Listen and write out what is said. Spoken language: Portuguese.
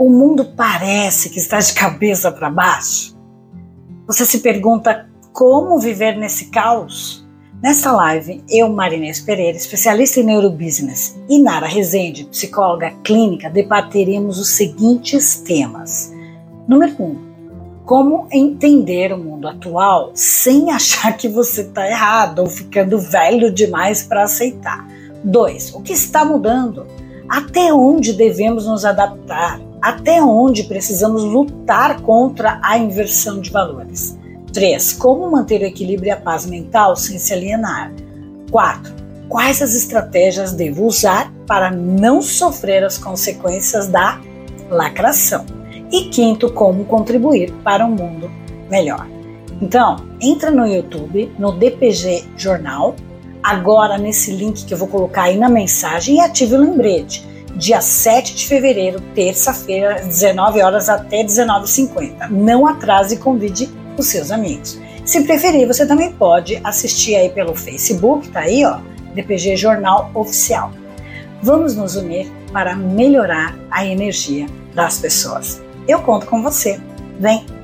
O mundo parece que está de cabeça para baixo. Você se pergunta como viver nesse caos? Nesta live, eu, Marinês Pereira, especialista em neurobusiness, e Nara Rezende, psicóloga clínica, debateremos os seguintes temas. Número 1. Um, como entender o mundo atual sem achar que você está errado ou ficando velho demais para aceitar. 2. O que está mudando? Até onde devemos nos adaptar? Até onde precisamos lutar contra a inversão de valores? 3. Como manter o equilíbrio e a paz mental sem se alienar? 4. Quais as estratégias devo usar para não sofrer as consequências da lacração? E quinto, como contribuir para um mundo melhor. Então, entra no YouTube, no DPG Jornal, agora nesse link que eu vou colocar aí na mensagem e ative o lembrete. Dia 7 de fevereiro, terça-feira, 19 horas até 19h50. Não atrase e convide os seus amigos. Se preferir, você também pode assistir aí pelo Facebook, tá aí, ó, DPG Jornal Oficial. Vamos nos unir para melhorar a energia das pessoas. Eu conto com você. Vem!